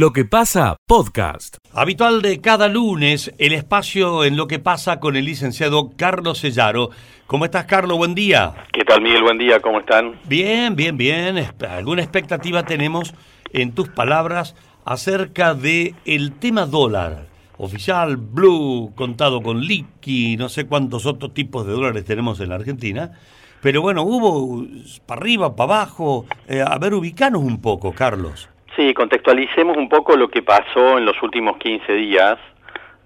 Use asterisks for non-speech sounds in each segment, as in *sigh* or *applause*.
Lo que pasa, podcast. Habitual de cada lunes, el espacio en lo que pasa con el licenciado Carlos Sellaro. ¿Cómo estás, Carlos? Buen día. ¿Qué tal, Miguel? Buen día, ¿cómo están? Bien, bien, bien. ¿Alguna expectativa tenemos en tus palabras acerca de el tema dólar? Oficial, blue, contado con liqui, no sé cuántos otros tipos de dólares tenemos en la Argentina. Pero bueno, hubo para arriba, para abajo. Eh, a ver, ubicanos un poco, Carlos. Sí, contextualicemos un poco lo que pasó en los últimos 15 días,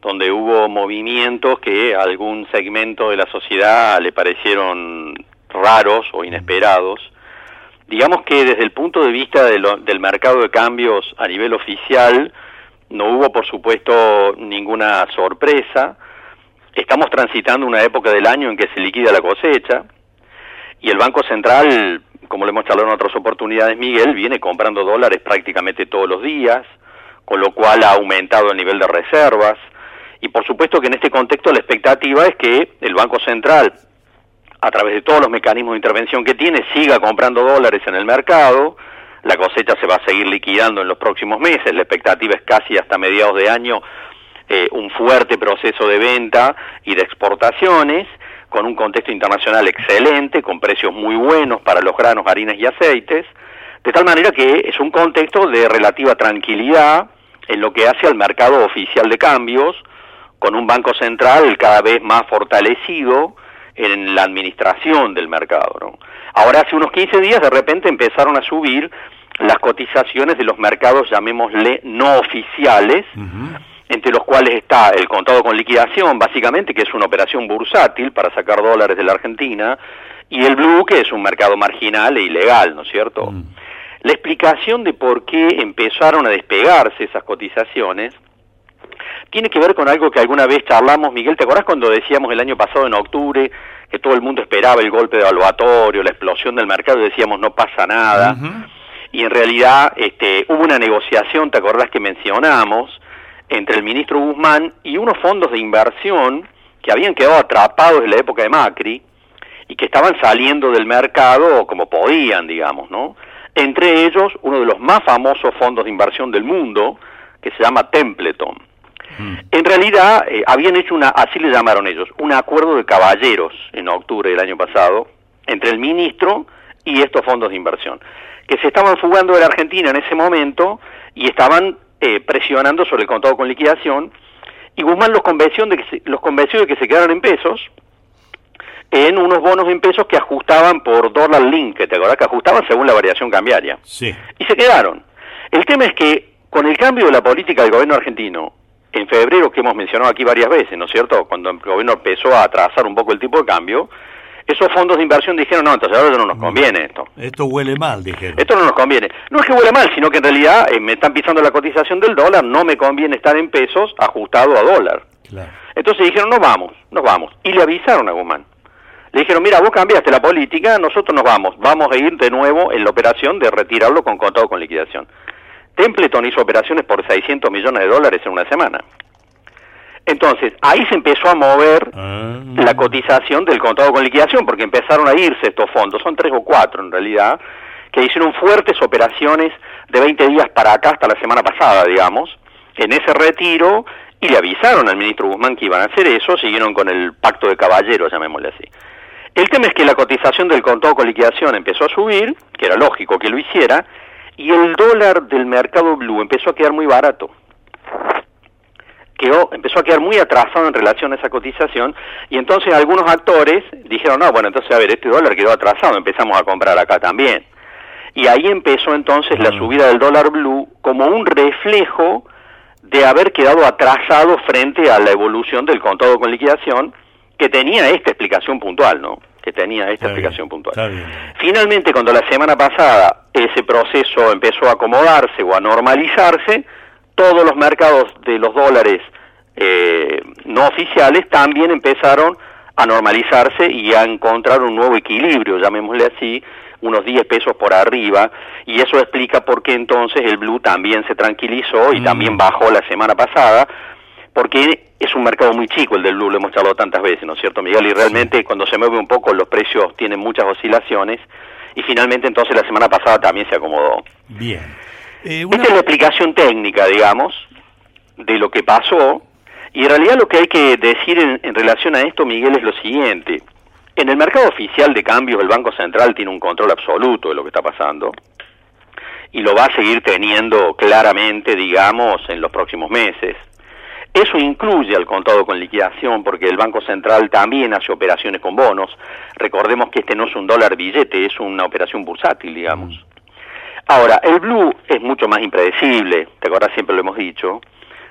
donde hubo movimientos que a algún segmento de la sociedad le parecieron raros o inesperados. Digamos que desde el punto de vista de lo- del mercado de cambios a nivel oficial, no hubo, por supuesto, ninguna sorpresa. Estamos transitando una época del año en que se liquida la cosecha y el Banco Central, como lo hemos charlado en otras oportunidades, Miguel, viene comprando dólares prácticamente todos los días, con lo cual ha aumentado el nivel de reservas. Y por supuesto que en este contexto la expectativa es que el Banco Central, a través de todos los mecanismos de intervención que tiene, siga comprando dólares en el mercado. La cosecha se va a seguir liquidando en los próximos meses. La expectativa es casi hasta mediados de año eh, un fuerte proceso de venta y de exportaciones, con un contexto internacional excelente, con precios muy buenos para los granos, harinas y aceites, de tal manera que es un contexto de relativa tranquilidad en lo que hace al mercado oficial de cambios, con un banco central cada vez más fortalecido en la administración del mercado. Ahora, hace unos 15 días, de repente empezaron a subir las cotizaciones de los mercados, llamémosle no oficiales, entre los cuales está el contado con liquidación, básicamente, que es una operación bursátil para sacar dólares de la Argentina, y el blue, que es un mercado marginal e ilegal, ¿no es cierto? La explicación de por qué empezaron a despegarse esas cotizaciones tiene que ver con algo que alguna vez charlamos, Miguel, ¿te acordás cuando decíamos el año pasado en octubre que todo el mundo esperaba el golpe de evaluatorio, la explosión del mercado y decíamos no pasa nada? Y en realidad este, hubo una negociación, ¿te acordás que mencionamos? Entre el ministro Guzmán y unos fondos de inversión que habían quedado atrapados en la época de Macri y que estaban saliendo del mercado como podían, digamos, ¿no? Entre ellos, uno de los más famosos fondos de inversión del mundo, que se llama Templeton. En realidad, eh, habían hecho una, así le llamaron ellos, un acuerdo de caballeros en octubre del año pasado entre el ministro y estos fondos de inversión, que se estaban fugando de la Argentina en ese momento y estaban eh, presionando sobre el contado con liquidación y Guzmán los convenció de que se, los convenció de que se quedaran en pesos en unos bonos en pesos que ajustaban por dólar link, que te acordás que ajustaban según la variación cambiaria. Sí. Y se quedaron. El tema es que con el cambio de la política del gobierno argentino, en febrero, que hemos mencionado aquí varias veces, ¿no es cierto? Cuando el gobierno empezó a atrasar un poco el tipo de cambio, esos fondos de inversión dijeron, no, entonces ahora no nos conviene esto. Esto huele mal, dijeron. Esto no nos conviene. No es que huele mal, sino que en realidad eh, me están pisando la cotización del dólar, no me conviene estar en pesos ajustado a dólar. Claro. Entonces dijeron, nos vamos, nos vamos. Y le avisaron a Guzmán. Le dijeron, mira, vos cambiaste la política, nosotros nos vamos. Vamos a ir de nuevo en la operación de retirarlo con contado con liquidación. Templeton hizo operaciones por 600 millones de dólares en una semana. Entonces, ahí se empezó a mover Ah. la cotización del contado con liquidación, porque empezaron a irse estos fondos, son tres o cuatro en realidad, que hicieron fuertes operaciones de 20 días para acá hasta la semana pasada, digamos, en ese retiro, y le avisaron al ministro Guzmán que iban a hacer eso, siguieron con el pacto de caballeros, llamémosle así. El tema es que la cotización del contado con liquidación empezó a subir, que era lógico que lo hiciera, y el dólar del mercado blue empezó a quedar muy barato quedó, empezó a quedar muy atrasado en relación a esa cotización y entonces algunos actores dijeron, no, bueno, entonces a ver, este dólar quedó atrasado, empezamos a comprar acá también. Y ahí empezó entonces la Mm. subida del dólar blue como un reflejo de haber quedado atrasado frente a la evolución del contado con liquidación que tenía esta explicación puntual, ¿no? Que tenía esta Está bien, explicación puntual. Finalmente, cuando la semana pasada ese proceso empezó a acomodarse o a normalizarse, todos los mercados de los dólares eh, no oficiales también empezaron a normalizarse y a encontrar un nuevo equilibrio, llamémosle así, unos 10 pesos por arriba, y eso explica por qué entonces el blue también se tranquilizó y Mm. también bajó la semana pasada, porque es un mercado muy chico el del blue, lo hemos charlado tantas veces, ¿no es cierto, Miguel? Y realmente cuando se mueve un poco los precios tienen muchas oscilaciones, y finalmente entonces la semana pasada también se acomodó. Bien. Eh, una- Esta es la explicación técnica, digamos, de lo que pasó. Y en realidad lo que hay que decir en, en relación a esto, Miguel, es lo siguiente. En el mercado oficial de cambios, el Banco Central tiene un control absoluto de lo que está pasando y lo va a seguir teniendo claramente, digamos, en los próximos meses. Eso incluye al contado con liquidación porque el Banco Central también hace operaciones con bonos. Recordemos que este no es un dólar billete, es una operación bursátil, digamos. Ahora, el blue es mucho más impredecible, te acordás, siempre lo hemos dicho,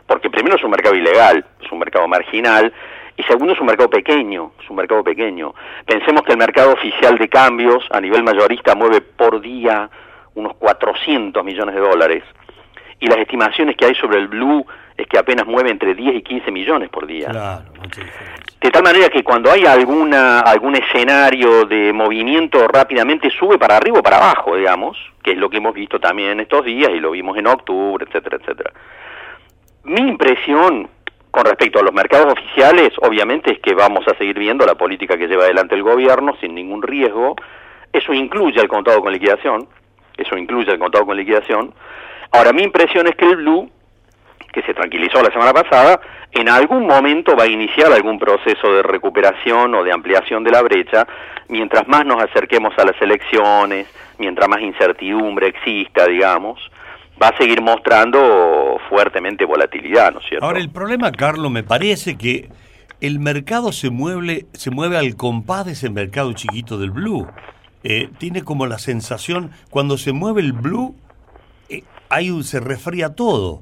porque primero es un mercado ilegal, es un mercado marginal, y segundo es un mercado pequeño, es un mercado pequeño. Pensemos que el mercado oficial de cambios a nivel mayorista mueve por día unos 400 millones de dólares, y las estimaciones que hay sobre el blue es que apenas mueve entre 10 y 15 millones por día. Claro. De tal manera que cuando hay alguna algún escenario de movimiento rápidamente sube para arriba o para abajo, digamos, que es lo que hemos visto también en estos días y lo vimos en octubre, etcétera, etcétera. Mi impresión con respecto a los mercados oficiales, obviamente, es que vamos a seguir viendo la política que lleva adelante el gobierno sin ningún riesgo. Eso incluye el contado con liquidación. Eso incluye el contado con liquidación. Ahora, mi impresión es que el blue que se tranquilizó la semana pasada, en algún momento va a iniciar algún proceso de recuperación o de ampliación de la brecha, mientras más nos acerquemos a las elecciones, mientras más incertidumbre exista, digamos, va a seguir mostrando fuertemente volatilidad, ¿no es cierto? Ahora, el problema, Carlos, me parece que el mercado se mueve, se mueve al compás de ese mercado chiquito del blue. Eh, tiene como la sensación, cuando se mueve el blue, eh, hay un- se refría todo.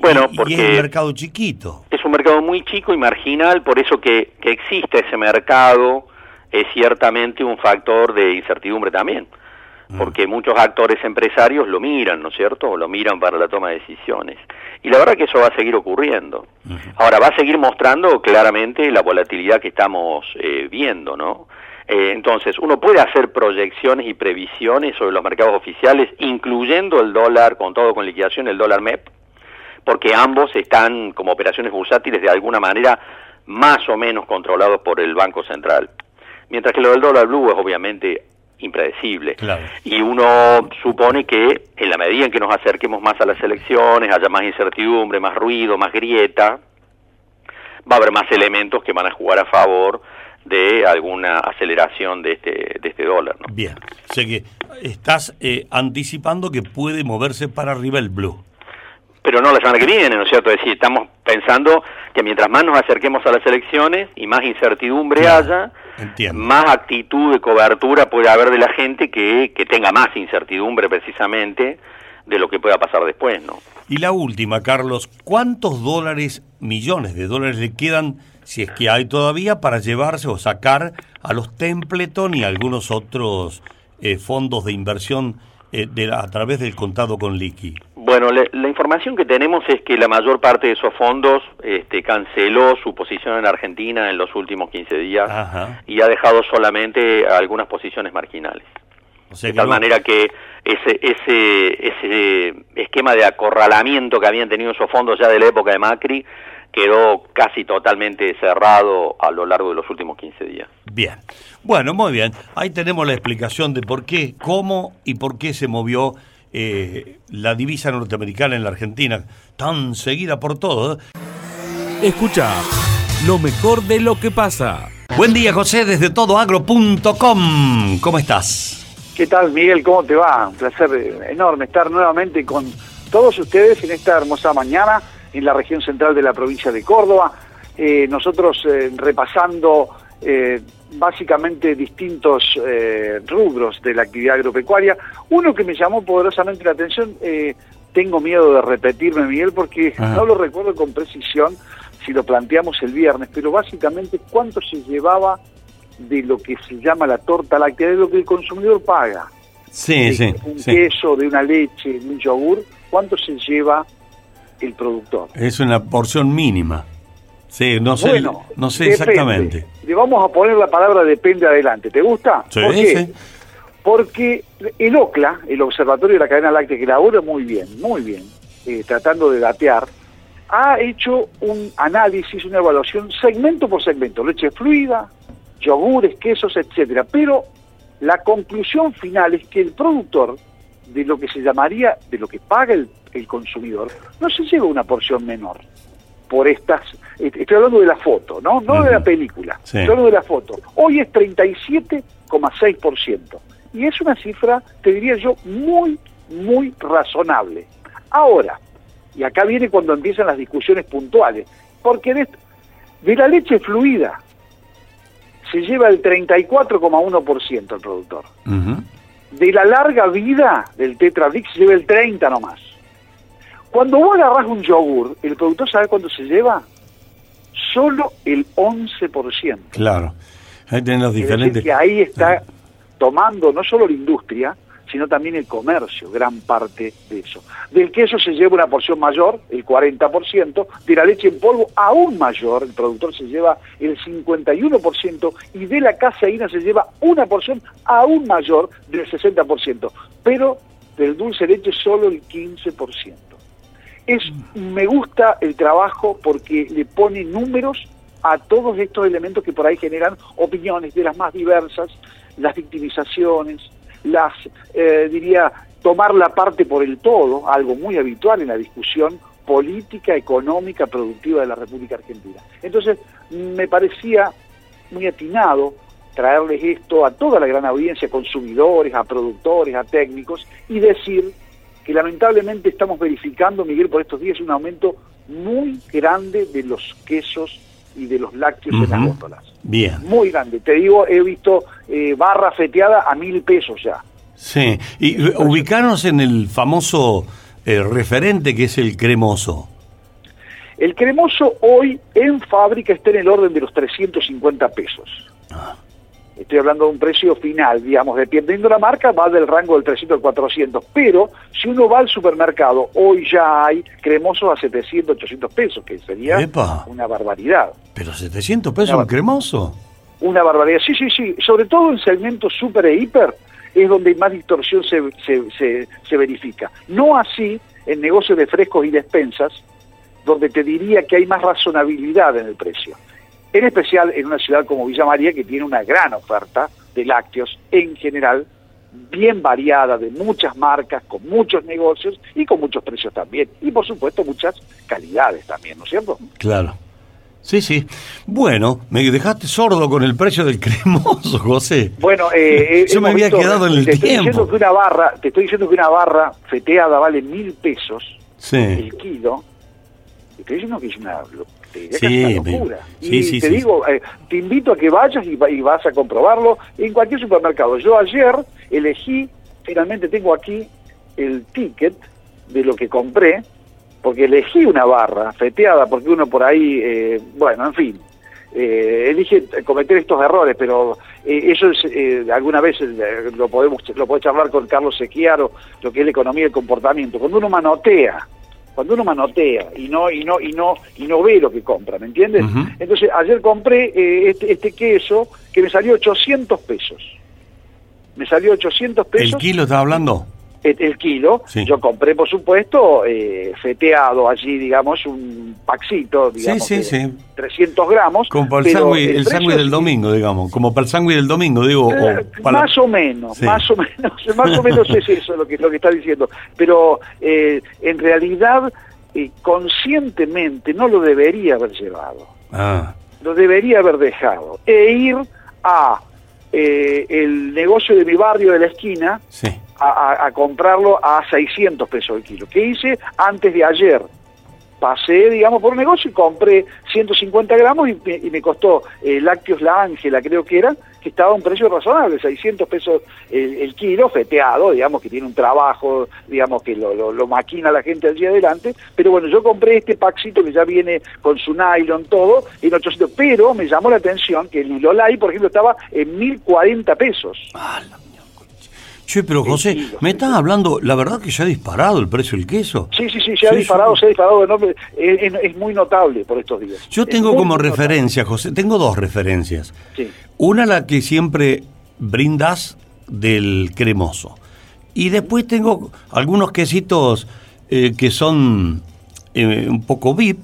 Bueno, Y- y porque- es el mercado chiquito. es un mercado muy chico y marginal, por eso que, que existe ese mercado es ciertamente un factor de incertidumbre también, porque muchos actores empresarios lo miran, ¿no es cierto? Lo miran para la toma de decisiones. Y la verdad que eso va a seguir ocurriendo. Ahora, va a seguir mostrando claramente la volatilidad que estamos eh, viendo, ¿no? Eh, entonces, uno puede hacer proyecciones y previsiones sobre los mercados oficiales, incluyendo el dólar con todo con liquidación, el dólar MEP, porque ambos están como operaciones bursátiles de alguna manera más o menos controlados por el Banco Central. Mientras que lo del dólar blue es obviamente impredecible. Claro. Y uno supone que en la medida en que nos acerquemos más a las elecciones, haya más incertidumbre, más ruido, más grieta, va a haber más elementos que van a jugar a favor de alguna aceleración de este, de este dólar. ¿no? Bien. O sea que estás eh, anticipando que puede moverse para arriba el blue. Pero no la semana que viene, ¿no es cierto? Es decir, estamos pensando que mientras más nos acerquemos a las elecciones y más incertidumbre haya, entiendo. más actitud de cobertura puede haber de la gente que, que tenga más incertidumbre precisamente de lo que pueda pasar después, ¿no? Y la última, Carlos, ¿cuántos dólares, millones de dólares le quedan, si es que hay todavía, para llevarse o sacar a los Templeton y algunos otros eh, fondos de inversión eh, de la- a través del contado con liqui? Bueno, le- la información que tenemos es que la mayor parte de esos fondos este, canceló su posición en Argentina en los últimos 15 días Ajá. y ha dejado solamente algunas posiciones marginales. O sea de tal no- manera que ese, ese, ese esquema de acorralamiento que habían tenido esos fondos ya de la época de Macri quedó casi totalmente cerrado a lo largo de los últimos 15 días. Bien. Bueno, muy bien. Ahí tenemos la explicación de por qué, cómo y por qué se movió eh, la divisa norteamericana en la Argentina, tan seguida por todo. ¿eh? Escucha lo mejor de lo que pasa. Buen día, José, desde todoagro.com. ¿Cómo estás? ¿Qué tal, Miguel? ¿Cómo te va? Un placer enorme estar nuevamente con todos ustedes en esta hermosa mañana en la región central de la provincia de Córdoba. Eh, nosotros eh, repasando eh, básicamente distintos eh, rubros de la actividad agropecuaria. Uno que me llamó poderosamente la atención, eh, tengo miedo de repetirme, Miguel, porque no lo recuerdo con precisión si lo planteamos el viernes, pero básicamente cuánto se llevaba de lo que se llama la torta láctea, de lo que el consumidor paga. Sí, de un queso, de una leche, de un yogur, ¿cuánto se lleva el productor? Es una porción mínima. Sí, no sé, Bueno, no sé depende. exactamente. Le vamos a poner la palabra depende adelante. ¿Te gusta? Sí, ¿Por qué? sí. Porque el OCLA, el Observatorio de la Cadena Láctea, que labora muy bien, muy bien, eh, tratando de datear, ha hecho un análisis, una evaluación segmento por segmento, leche fluida, yogures, quesos, etcétera. Pero la conclusión final es que el productor de lo que se llamaría, de lo que paga el, el consumidor, no se lleva una porción menor por estas, estoy hablando de la foto, no, no de la película, estoy hablando de la foto. Hoy es 37,6%. Y es una cifra, te diría yo, muy, muy razonable. Ahora, y acá viene cuando empiezan las discusiones puntuales, porque de, de la leche fluida se lleva el 34,1% el productor. De la larga vida del Tetra se lleva el 30 nomás. Cuando vos agarrás un yogur, el productor sabe cuánto se lleva solo el 11%. Claro. Ahí los diferentes. que ahí está tomando no solo la industria, sino también el comercio, gran parte de eso. Del queso se lleva una porción mayor, el 40%, de la leche en polvo aún mayor, el productor se lleva el 51%, y de la caseína se lleva una porción aún mayor del 60%, pero del dulce de leche solo el 15% es me gusta el trabajo porque le pone números a todos estos elementos que por ahí generan opiniones de las más diversas, las victimizaciones, las, eh, diría, tomar la parte por el todo, algo muy habitual en la discusión política, económica, productiva de la República Argentina. Entonces, me parecía muy atinado traerles esto a toda la gran audiencia, a consumidores, a productores, a técnicos, y decir que lamentablemente estamos verificando, Miguel, por estos días un aumento muy grande de los quesos y de los lácteos en las góndolas. Bien. Muy grande. Te digo, he visto eh, barra feteada a mil pesos ya. Sí, y ubicarnos en el famoso eh, referente que es el cremoso. El cremoso hoy en fábrica está en el orden de los 350 pesos. Ah estoy hablando de un precio final, digamos, dependiendo de la marca, va del rango del 300 al 400, pero si uno va al supermercado, hoy ya hay cremosos a 700, 800 pesos, que sería una barbaridad. ¿Pero 700 pesos un cremoso? Una barbaridad, sí, sí, sí, sobre todo en segmentos super e hiper, es donde más distorsión se, se, se verifica. No así en negocios de frescos y despensas, donde te diría que hay más razonabilidad en el precio en especial en una ciudad como Villa María que tiene una gran oferta de lácteos en general, bien variada, de muchas marcas, con muchos negocios y con muchos precios también. Y por supuesto muchas calidades también, ¿no es cierto? Claro. Sí, sí. Bueno, me dejaste sordo con el precio del cremoso, *laughs* José. Bueno, eh, yo me había quedado en el te tiempo. Estoy diciendo que una barra, te estoy diciendo que una barra feteada vale mil pesos sí. el kilo. Te estoy diciendo que es una sí, locura. y te digo, eh, te invito a que vayas y, vas a comprobarlo en cualquier supermercado. Yo ayer elegí, finalmente tengo aquí el ticket de lo que compré, porque elegí una barra feteada, porque uno por ahí, eh, bueno, en fin, eh, elige cometer estos errores, pero eso es, alguna vez lo podemos lo puede charlar con Carlos Sequiaro, lo que es la economía del comportamiento. Cuando uno manotea cuando uno manotea y no y no y no y no ve lo que compra, ¿me entiendes? Entonces ayer compré eh, este, este, queso que me salió 800 pesos. Me salió 800 pesos. ¿El kilo está hablando? El, kilo. Yo compré, por supuesto, eh, feteado allí, digamos, un paxito, digamos, sí, sí, sí. 300 gramos. Como para el sándwich del domingo, digamos, como para el sándwich del domingo, digo. Eh, más o menos, más o menos, *laughs* más o menos es eso lo que, lo que está diciendo. Pero eh, en realidad, conscientemente no lo debería haber llevado. Ah. Lo debería haber dejado. E ir a el negocio de mi barrio de la esquina. Sí a, comprarlo a 600 pesos el kilo. ¿Qué hice antes de ayer? Pasé, digamos, por un negocio y compré 150 gramos y me, costó eh, Lácteos La Ángela, creo que era, que estaba a un precio razonable, 600 pesos el, kilo, feteado, digamos, que tiene un trabajo, digamos, que lo, maquina la gente allí adelante. Pero bueno, yo compré este paxito que ya viene con su nylon, todo, en 800, pero me llamó la atención que el Lolay, por ejemplo, estaba en 1040 pesos. Ah, Che, pero José, me estás hablando, la verdad que ya ha disparado el precio del queso. Sí, sí, sí, se ha disparado, se ha disparado enorme, es, muy notable por estos días. Yo tengo como referencia, José, tengo dos referencias. Sí. Una la que siempre brindas del cremoso. Y después tengo algunos quesitos eh, que son eh, un poco VIP,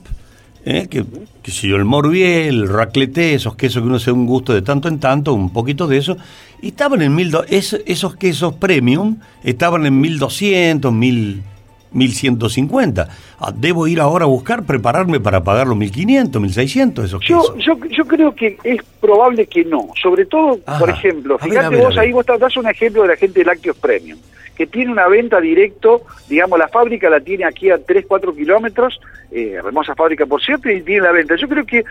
¿eh? que, que si yo, el morbier, el raclette, esos quesos que uno se da un gusto de tanto en tanto, un poquito de eso, y estaban en mil, es- esos quesos premium estaban en 1200, 1000, 1150. Ah, Debo ir ahora a buscar, prepararme para pagar los 1500, 1600 esos Yo, yo, yo creo que es probable que no. Sobre todo, Ajá. por ejemplo, fíjate ver, vos ahí, vos das un ejemplo de la gente de Lácteos Premium, que tiene una venta directo, digamos, la fábrica la tiene aquí a 3, 4 kilómetros, eh, hermosa fábrica por cierto, y tiene la venta. Yo creo que eh,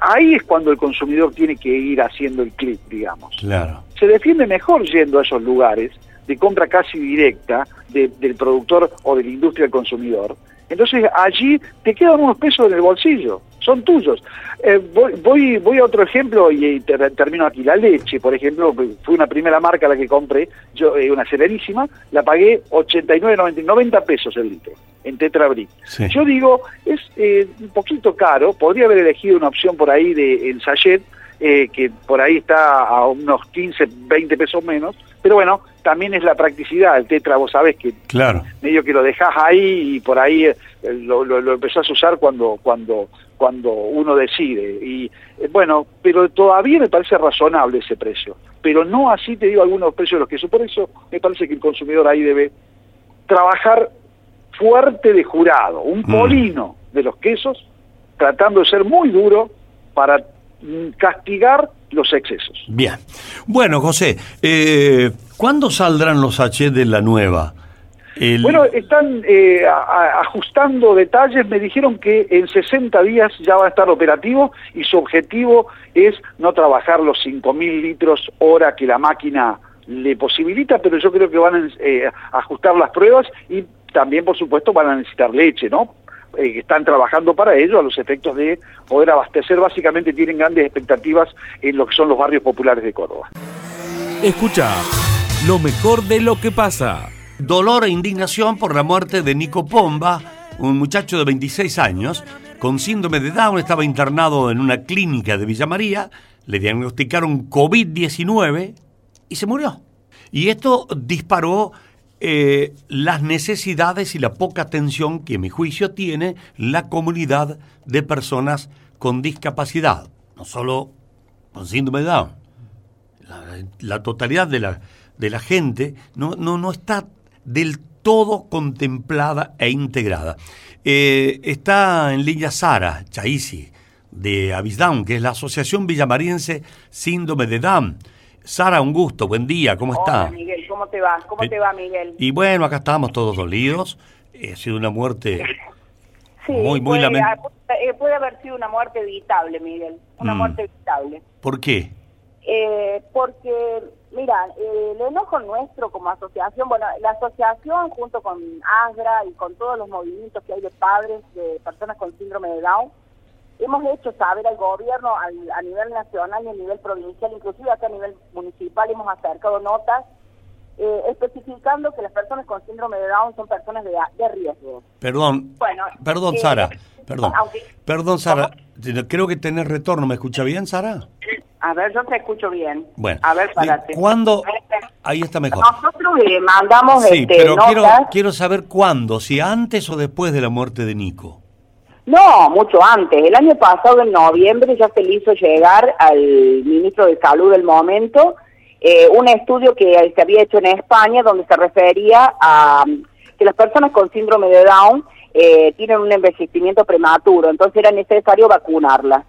ahí es cuando el consumidor tiene que ir haciendo el clic, digamos. Claro. se defiende mejor yendo a esos lugares de compra casi directa de- del productor o de la industria del consumidor. Entonces allí te quedan unos pesos en el bolsillo, son tuyos. Eh, voy, voy, voy a otro ejemplo y, eh, ter- termino aquí. La leche, por ejemplo, fue una primera marca la que compré, yo eh, una severísima, la pagué 89, 90, 90 pesos el litro en Tetra Brick. Sí. Yo digo, es eh, un poquito caro, podría haber elegido una opción por ahí de en sachet, que por ahí está a unos 15, 20 pesos menos, pero bueno, también es la practicidad, el tetra vos sabés que Claro. medio que lo dejás ahí y por ahí eh, lo, lo, lo empezás a usar cuando, cuando, cuando uno decide. Y eh, bueno, pero todavía me parece razonable ese precio, pero no así te digo algunos precios de los quesos, por eso me parece que el consumidor ahí debe trabajar fuerte de jurado, un Mm. polino de los quesos, tratando de ser muy duro para mm, castigar los excesos. Bien. Bueno, José, eh, ¿cuándo saldrán los H de la nueva? El- Bueno, están eh, a- ajustando detalles, me dijeron que en 60 días ya va a estar operativo y su objetivo es no trabajar los 5.000 litros hora que la máquina le posibilita, pero yo creo que van a eh, ajustar las pruebas y también, por supuesto, van a necesitar leche, ¿no? Eh, están trabajando para ello a los efectos de poder abastecer. Básicamente tienen grandes expectativas en lo que son los barrios populares de Córdoba. Escucha lo mejor de lo que pasa. dolor e indignación por la muerte de Nico Pomba, un muchacho de 26 años, con síndrome de Down, estaba internado en una clínica de Villa María, le diagnosticaron COVID-19 y se murió. Y esto disparó eh, las necesidades y la poca atención que, a mi juicio, tiene la comunidad de personas con discapacidad, no solo con síndrome de Down la, totalidad de la, de la gente no, no, no está del todo contemplada e integrada. Eh, está en línea Sara Chaisi, de Avisdown, que es la Asociación Villamariense Síndrome de Down. Sara, un gusto, buen día, ¿cómo está? Hola Miguel, ¿cómo te va? ¿Cómo Eh, te va Miguel? Y bueno, acá estamos todos dolidos. Eh, ha sido una muerte *laughs* Sí, muy, muy puede, lament- eh, puede haber sido una muerte evitable, Miguel, una Mm. muerte evitable. ¿Por qué? Eh, porque, mira, eh, el enojo nuestro como asociación, bueno, la asociación junto con ASDRA y con todos los movimientos que hay de padres de personas con síndrome de Down, hemos hecho saber al gobierno al- a nivel nacional y a nivel provincial, inclusive acá a nivel municipal hemos acercado notas eh, especificando que las personas con síndrome de Down son personas de, de riesgo. Perdón, Bueno, perdón, eh, Sara, perdón. Perdón, Sara, creo que tenés retorno. ¿Me escucha bien, Sara? A ver, yo te escucho bien. Bueno, a ver, eh, párate. ¿cuándo? Ahí está mejor. Nosotros le mandamos Sí, este, pero notas. quiero, quiero saber cuándo, si antes o después de la muerte de Nico. No, mucho antes. El año pasado, en noviembre, ya se le hizo llegar al ministro de Salud del momento eh, un estudio que se había hecho en España donde se refería a mm, que las personas con síndrome de Down eh, tienen un envejecimiento prematuro, entonces era necesario vacunarlas.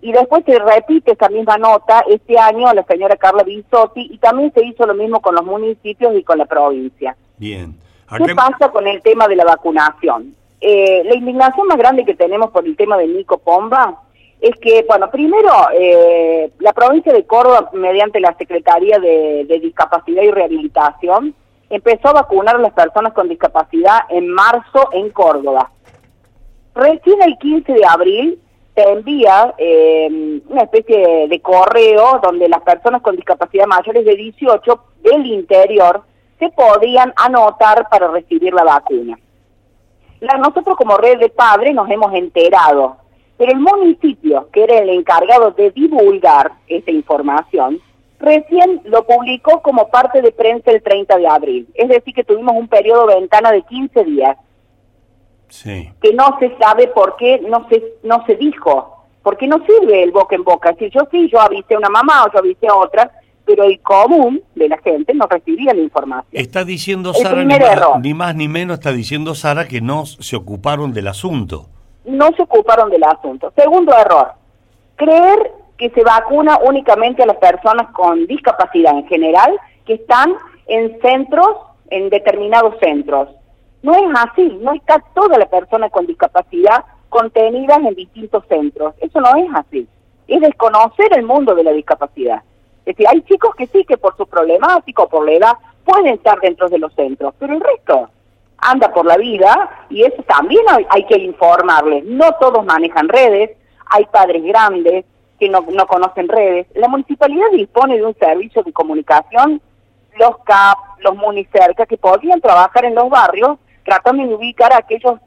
Y después se repite esa misma nota este año a la señora Carla Bisotti y también se hizo lo mismo con los municipios y con la provincia. Bien. ¿Qué pasa con el tema de la vacunación? Eh, la indignación más grande que tenemos por el tema de Nico Pomba es que, bueno, primero, eh, la provincia de Córdoba, mediante la Secretaría de, Discapacidad y Rehabilitación, empezó a vacunar a las personas con discapacidad en marzo en Córdoba. Recién el 15 de abril se envía eh, una especie de correo donde las personas con discapacidad mayores de 18 del interior se podían anotar para recibir la vacuna. La- nosotros como red de padres nos hemos enterado, pero el municipio, que era el encargado de divulgar esa información, recién lo publicó como parte de prensa el 30 de abril. Es decir, que tuvimos un periodo de ventana de 15 días. Sí. que no se sabe por qué no se, no se dijo, porque no sirve el boca en boca. Si yo sí, yo avisé a una mamá o yo avisé a otra, pero el común de la gente no recibía la información. Está diciendo El Sara, ni más, error. ni más ni menos está diciendo Sara que no se ocuparon del asunto. no se ocuparon del asunto. Segundo error, creer que se vacuna únicamente a las personas con discapacidad en general que están en centros, en determinados centros. No es así, no está toda la persona con discapacidad contenida en distintos centros. Eso no es así. Es desconocer el mundo de la discapacidad. Es decir, hay chicos que sí, que por su problemático, por la edad, pueden estar dentro de los centros, pero el resto anda por la vida y eso también hay, que informarles. No todos manejan redes, hay padres grandes que no, no conocen redes. La municipalidad dispone de un servicio de comunicación, los CAP, los Municerca, que podrían trabajar en los barrios tratando de ubicar a aquellos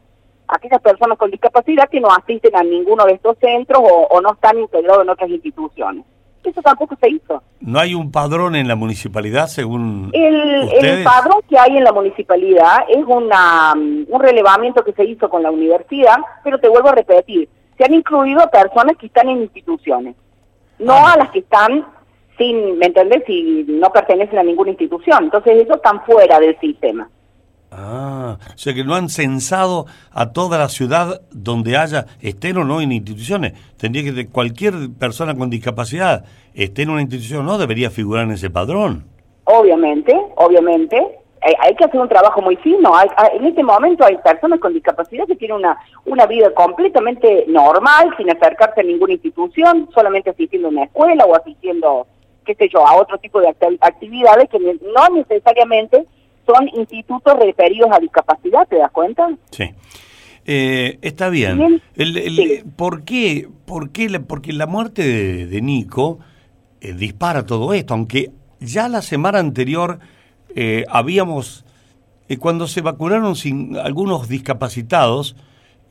aquellas personas con discapacidad que no asisten a ninguno de estos centros o, o no están integrados en otras instituciones. Eso tampoco se hizo. ¿No hay un padrón en la municipalidad según El, ustedes? el padrón que hay en la municipalidad es una, mm, un relevamiento que se hizo con la universidad, pero te vuelvo a repetir, se han incluido personas que están en instituciones, no Ah. a las que están sin, ¿me entendés? Si no pertenecen a ninguna institución. Entonces, eso están fuera del sistema. Ah, o sea que no han censado a toda la ciudad donde haya, estén o no en instituciones. Tendría que cualquier persona con discapacidad, esté en una institución no, debería figurar en ese padrón. Obviamente, obviamente, eh, hay que hacer un trabajo muy fino. Hay- hay- en este momento hay personas con discapacidad que tienen una, una vida completamente normal, sin acercarse a ninguna institución, solamente asistiendo a una escuela o asistiendo, qué sé yo, a otro tipo de acti- actividades que no necesariamente son institutos referidos a discapacidad, ¿te das cuenta? Sí. Eh, está bien. Bien. El- el- Sí. ¿Por qué? ¿Por qué la- porque la muerte de, de Nico eh, dispara todo esto, aunque ya la semana anterior eh, habíamos, eh, cuando se vacunaron sin algunos discapacitados,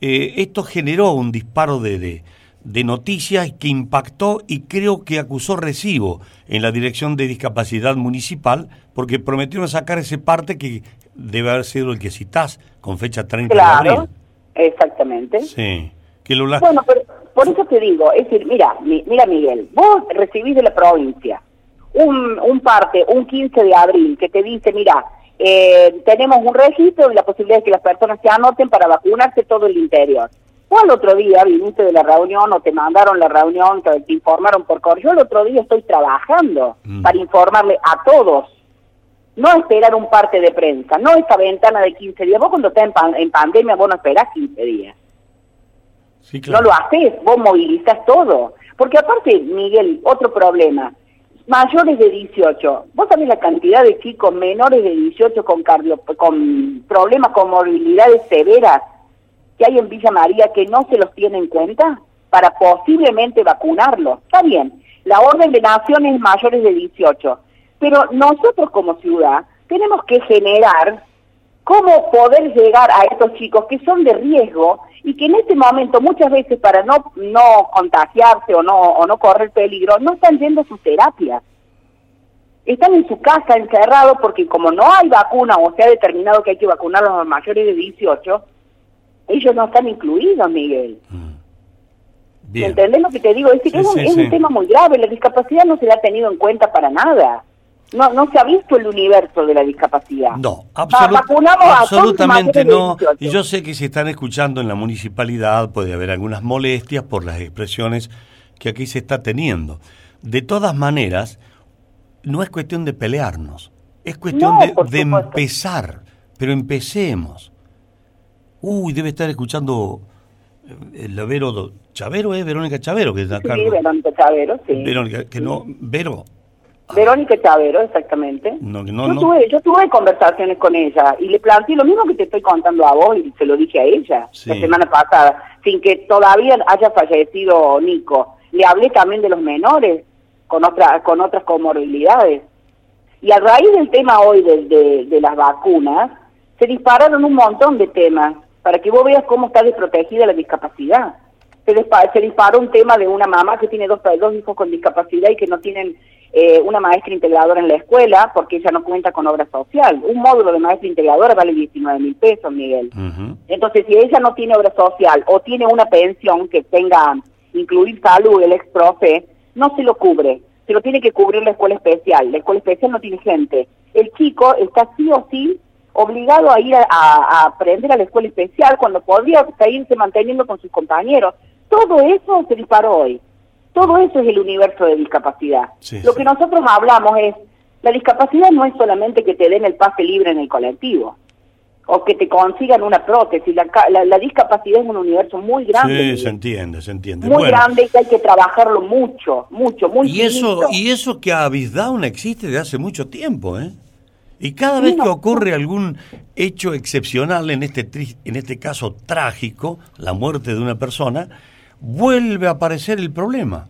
esto generó un disparo de, de, de noticias que impactó y creo que acusó recibo en la Dirección de Discapacidad Municipal porque prometieron sacar ese parte que debe haber sido el que citás con fecha 30 de abril. exactamente. Sí. Que lo la- Bueno, pero por eso te digo, es decir, mira, mi- mira Miguel, vos recibís de la provincia un, un parte, un 15 de abril, que te dice, mira, eh, tenemos un registro y la posibilidad de que las personas se anoten para vacunarse todo el interior. Vos al otro día viniste de la reunión o te mandaron la reunión, te, te informaron por correo. Yo el otro día estoy trabajando Mm. para informarle a todos no esperar un parte de prensa, no esa ventana de 15 días. Vos cuando estás en, pan- en pandemia, vos no esperás 15 días. Sí, No lo haces, vos movilizas todo. Porque aparte, Miguel, otro problema. Mayores de 18. ¿Vos sabés la cantidad de chicos menores de 18 con, cardio, con problemas con morbilidades severas que hay en Villa María que no se los tiene en cuenta para posiblemente vacunarlos? Está bien, la orden de naciones mayores de 18. Pero nosotros como ciudad tenemos que generar cómo poder llegar a estos chicos que son de riesgo y que en este momento muchas veces para no no contagiarse o no o no correr peligro no están yendo a sus terapias están en su casa encerrados porque como no hay vacuna o se ha determinado que hay que vacunar a los mayores de 18 ellos no están incluidos Miguel ¿Me Bien. ¿entendés lo que te digo? Es, decir, Sí, es, un, sí, es sí. un tema muy grave la discapacidad no se le ha tenido en cuenta para nada no no se ha visto el universo de la discapacidad No, Va- absolutamente no. 18. Y yo sé que si están escuchando en la municipalidad puede haber algunas molestias por las expresiones que aquí se está teniendo. De todas maneras, no es cuestión de pelearnos, es cuestión No, de, de empezar, pero empecemos. Uy, debe estar escuchando eh, el Vero Chavero, ¿eh? Verónica Chavero, que está. Sí, Verónica Chavero, sí. Verónica, que no, Vero, Verónica Chavero, exactamente. no, no, yo, no. Tuve, yo tuve conversaciones con ella y le planteé lo mismo que te estoy contando a vos y se lo dije a ella Sí. la semana pasada, sin que todavía haya fallecido Nico. Le hablé también de los menores con, otra, con otras comorbilidades. Y a raíz del tema hoy de, de, de las vacunas, se dispararon un montón de temas para que vos veas cómo está desprotegida la discapacidad. Se, dispa- se disparó un tema de una mamá que tiene dos, dos hijos con discapacidad y que no tienen eh, una maestra integradora en la escuela porque ella no cuenta con obra social. Un módulo de maestra integradora vale 19 mil pesos, Miguel. Entonces, si ella no tiene obra social o tiene una pensión que tenga incluir salud, el ex profe, no se lo cubre. Se lo tiene que cubrir la escuela especial. La escuela especial no tiene gente. El chico está sí o sí obligado a ir a, aprender a la escuela especial cuando podría seguirse manteniendo con sus compañeros. Todo eso se disparó hoy. Todo eso es el universo de discapacidad. Lo que nosotros hablamos es, la discapacidad no es solamente que te den el pase libre en el colectivo o que te consigan una prótesis. La, la, discapacidad es un universo muy grande. Sí, se entiende, se entiende. Muy grande y que hay que trabajarlo mucho, mucho, muy Y eso, y eso que Avisdown existe desde hace mucho tiempo, ¿eh? Y cada vez que ocurre algún hecho excepcional, en este, en este caso trágico, la muerte de una persona, vuelve a aparecer el problema.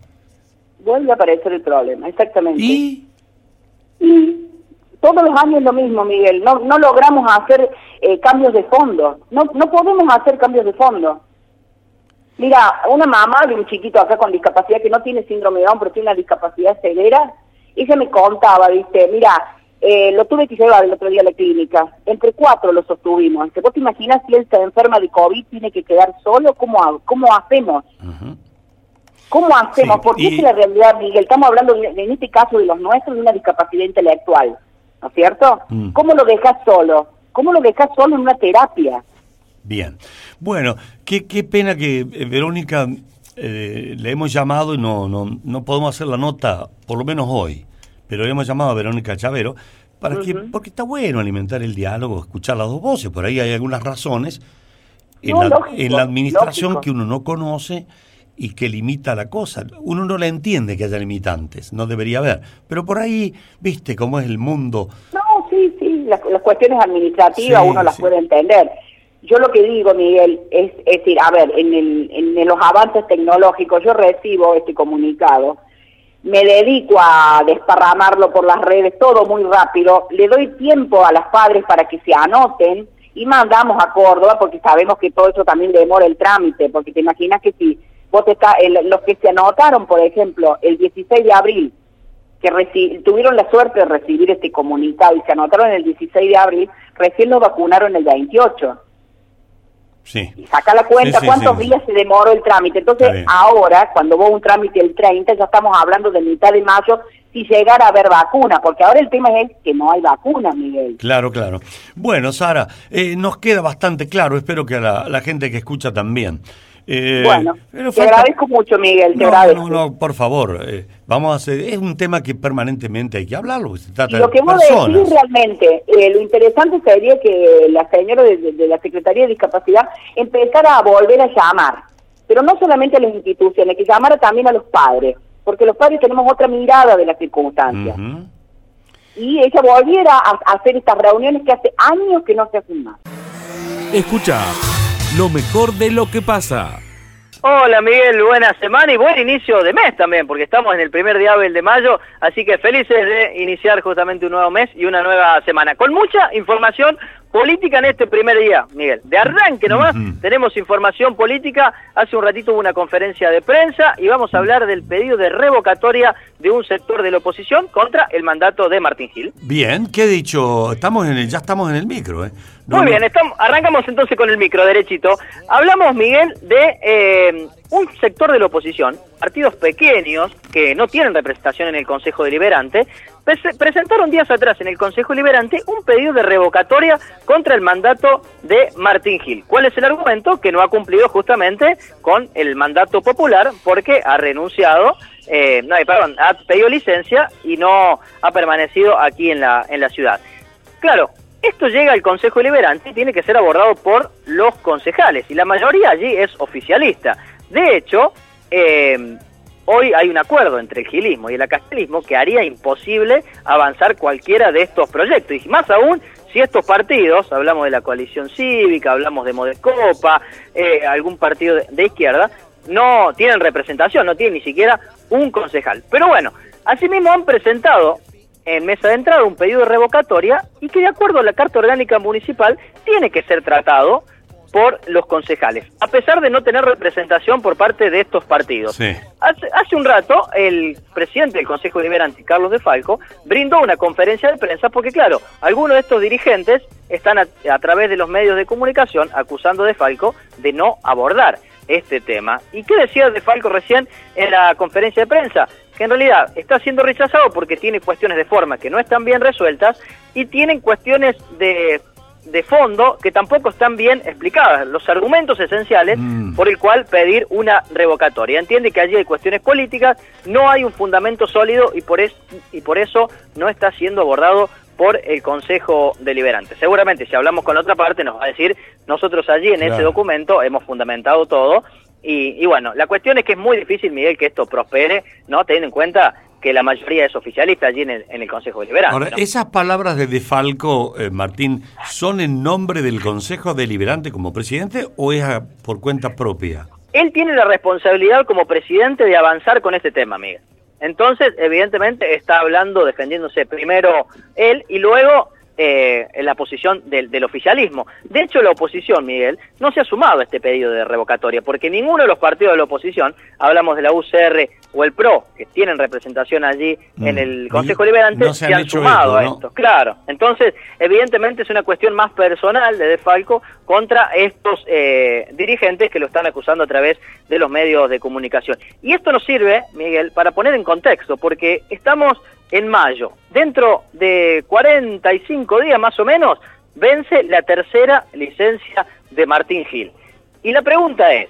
Vuelve a aparecer el problema, exactamente. ¿Y? Y todos los años lo mismo, Miguel. No, no logramos hacer eh, cambios de fondo. No, no podemos hacer cambios de fondo. Mira, una mamá de un chiquito acá con discapacidad que no tiene síndrome de Down, pero tiene una discapacidad severa, ella me contaba, dice, mira, eh, lo tuve que llevar el otro día a la clínica. Entre cuatro lo sostuvimos. ¿Vos te imaginas si él se enferma de COVID, tiene que quedar solo? ¿Cómo, cómo hacemos? ¿Cómo hacemos? Porque es la realidad, Miguel. Estamos hablando, en este caso de los nuestros, de una discapacidad intelectual. ¿No es cierto? Mm. ¿Cómo lo dejas solo? ¿Cómo lo dejas solo en una terapia? Bien. Bueno, qué, qué pena que eh, Verónica eh, le hemos llamado y no, no, no podemos hacer la nota, por lo menos hoy pero hemos llamado a Verónica Chavero para que, porque está bueno alimentar el diálogo, escuchar las dos voces, por ahí hay algunas razones en, la, administración que uno no conoce y que limita la cosa. Uno no la entiende que haya limitantes, no debería haber, pero por ahí, viste cómo es el mundo. No, sí, sí, las, cuestiones administrativas uno las puede entender. Yo lo que digo, Miguel, es, es decir, a ver, en, el, en los avances tecnológicos yo recibo este comunicado me dedico a desparramarlo por las redes, todo muy rápido, le doy tiempo a las padres para que se anoten y mandamos a Córdoba porque sabemos que todo eso también demora el trámite, porque te imaginas que si vos te está, los que se anotaron, por ejemplo, el 16 de abril, que tuvieron la suerte de recibir este comunicado y se anotaron el 16 de abril, recién lo vacunaron el 28. Y saca la cuenta cuántos días se demoró el trámite. Entonces, ahora, cuando vos un trámite el 30, ya estamos hablando de mitad de mayo, si llegara a haber vacuna, porque ahora el tema es que no hay vacuna, Miguel. Claro, claro. Bueno, Sara, eh, nos queda bastante claro, espero que a la gente que escucha también. Eh, bueno, te agradezco mucho, Miguel, te agradezco. No, no, por favor, eh, vamos a hacer, es un tema que permanentemente hay que hablarlo, se trata lo que vos decís realmente, eh, lo interesante sería que la señora de, la Secretaría de Discapacidad empezara a volver a llamar, pero no solamente a las instituciones, que llamara también a los padres, porque los padres tenemos otra mirada de las circunstancias. Y ella volviera a, a hacer estas reuniones que hace años que no se hacen más. Escucha lo mejor de lo que pasa. Hola Miguel, buena semana y buen inicio de mes también, porque estamos en el primer día de mayo, así que felices de iniciar justamente un nuevo mes y una nueva semana, con mucha información política en este primer día, Miguel. De arranque nomás, tenemos información política. Hace un ratito hubo una conferencia de prensa y vamos a hablar del pedido de revocatoria de un sector de la oposición contra el mandato de Martín Gil. Bien, ¿qué he dicho? Estamos en el, ya estamos en el micro, ¿eh? Muy bien, estamos, arrancamos entonces con el micro, derechito. Hablamos, Miguel, de eh, un sector de la oposición, partidos pequeños que no tienen representación en el Consejo Deliberante, presentaron días atrás en el Consejo Liberante un pedido de revocatoria contra el mandato de Martín Gil. ¿Cuál es el argumento? Que no ha cumplido justamente con el mandato popular porque ha renunciado, eh, perdón, ha pedido licencia y no ha permanecido aquí en la, en la ciudad. Claro, esto llega al Consejo Liberante y tiene que ser abordado por los concejales y la mayoría allí es oficialista. De hecho, eh, Hoy hay un acuerdo entre el gilismo y el acastelismo que haría imposible avanzar cualquiera de estos proyectos. Y más aún si estos partidos, hablamos de la coalición cívica, hablamos de Modecopa, eh, algún partido de, izquierda, no tienen representación, no tienen ni siquiera un concejal. Pero bueno, asimismo han presentado en mesa de entrada un pedido de revocatoria y que de acuerdo a la Carta Orgánica Municipal tiene que ser tratado por los concejales, a pesar de no tener representación por parte de estos partidos. Sí. Hace, hace un rato, el presidente del Consejo Liberante, Carlos de Falco, brindó una conferencia de prensa porque, claro, algunos de estos dirigentes están a, a través de los medios de comunicación acusando de Falco de no abordar este tema. ¿Y qué decía de Falco recién en la conferencia de prensa? Que en realidad está siendo rechazado porque tiene cuestiones de forma que no están bien resueltas y tienen cuestiones de de fondo que tampoco están bien explicadas, los argumentos esenciales Mm. por el cual pedir una revocatoria. Entiende que allí hay cuestiones políticas, no hay un fundamento sólido y por, es, y por eso no está siendo abordado por el Consejo Deliberante. Seguramente si hablamos con la otra parte nos va a decir, nosotros allí en ese documento hemos fundamentado todo y, y bueno, la cuestión es que es muy difícil, Miguel, que esto prospere, ¿no? Teniendo en cuenta que la mayoría es oficialista allí en el, en el Consejo Deliberante. Ahora, ¿no? esas palabras de De Falco, eh, Martín, ¿son en nombre del Consejo Deliberante como presidente o es a- por cuenta propia? él tiene la responsabilidad como presidente de avanzar con este tema, Miguel. Entonces, evidentemente, está hablando, defendiéndose primero él y luego eh, en la posición del, del oficialismo. De hecho, la oposición, Miguel, no se ha sumado a este pedido de revocatoria, porque ninguno de los partidos de la oposición, hablamos de la UCR o el PRO, que tienen representación allí en Mm. el Consejo Liberante, no se han sumado eco, a esto. Claro, entonces evidentemente es una cuestión más personal de De Falco contra estos eh, dirigentes que lo están acusando a través de los medios de comunicación. Y esto nos sirve, Miguel, para poner en contexto, porque estamos en mayo, dentro de 45 días más o menos, vence la tercera licencia de Martín Gil. Y la pregunta es,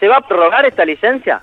¿se va a prorrogar esta licencia?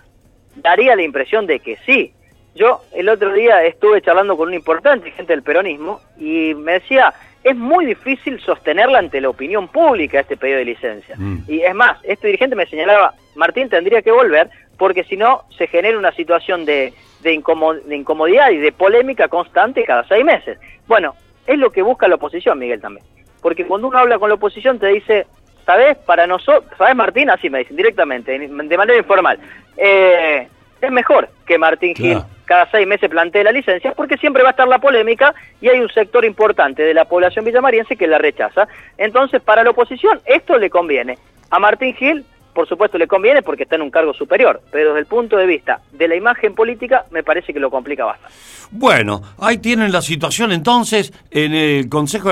Daría la impresión de que sí. Yo el otro día estuve charlando con un importante gente del peronismo y me decía, es muy difícil sostenerla ante la opinión pública este pedido de licencia. Mm. Y es más, este dirigente me señalaba, Martín tendría que volver porque si no se genera una situación de, de, incomo- de incomodidad y de polémica constante cada seis meses. Bueno, es lo que busca la oposición, Miguel, también. Porque cuando uno habla con la oposición te dice, ¿sabes? Para nosotros, ¿sabes, Martín? Así me dicen directamente, de manera informal. Eh, es mejor que Martín Gil cada seis meses plantee la licencia porque siempre va a estar la polémica y hay un sector importante de la población villamariense que la rechaza. Entonces, para la oposición esto le conviene. A Martín Gil, por supuesto, le conviene porque está en un cargo superior, pero desde el punto de vista de la imagen política me parece que lo complica bastante. Bueno, ahí tienen la situación entonces en el Consejo,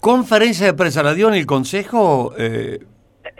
conferencia de prensa la dio en el Consejo. eh,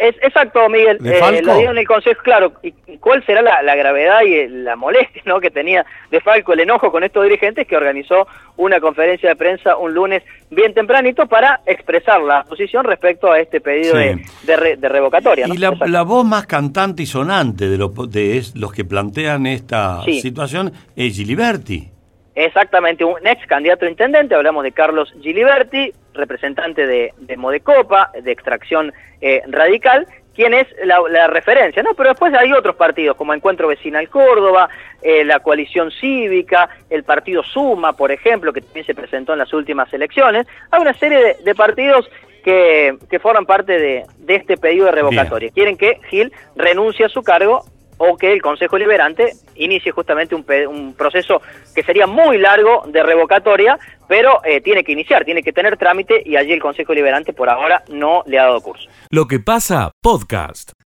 Es, exacto, Miguel. ¿De Eh, lo digo en el consejo, claro. ¿Y cuál será la, la gravedad y la molestia ¿no? que tenía de Falco, el enojo con estos dirigentes que organizó una conferencia de prensa un lunes bien tempranito para expresar la posición respecto a este pedido Sí. de, de re- de revocatoria? ¿no? y la, voz más cantante y sonante de, lo- de es- los que plantean esta Sí. situación es Giliberti. Exactamente, un ex candidato a intendente, hablamos de Carlos Giliberti, representante de, de Modecopa, de extracción eh, radical, quien es la, la referencia, ¿no? Pero después hay otros partidos, como Encuentro Vecinal Córdoba, eh, la Coalición Cívica, el Partido Suma, por ejemplo, que también se presentó en las últimas elecciones. Hay una serie de, de partidos que, que forman parte de, de este pedido de revocatoria. Quieren que Gil renuncie a su cargo o que el Consejo Liberante inicie justamente un, proceso que sería muy largo de revocatoria, pero eh, tiene que iniciar, tiene que tener trámite y allí el Consejo Liberante por ahora no le ha dado curso. Lo que pasa, podcast.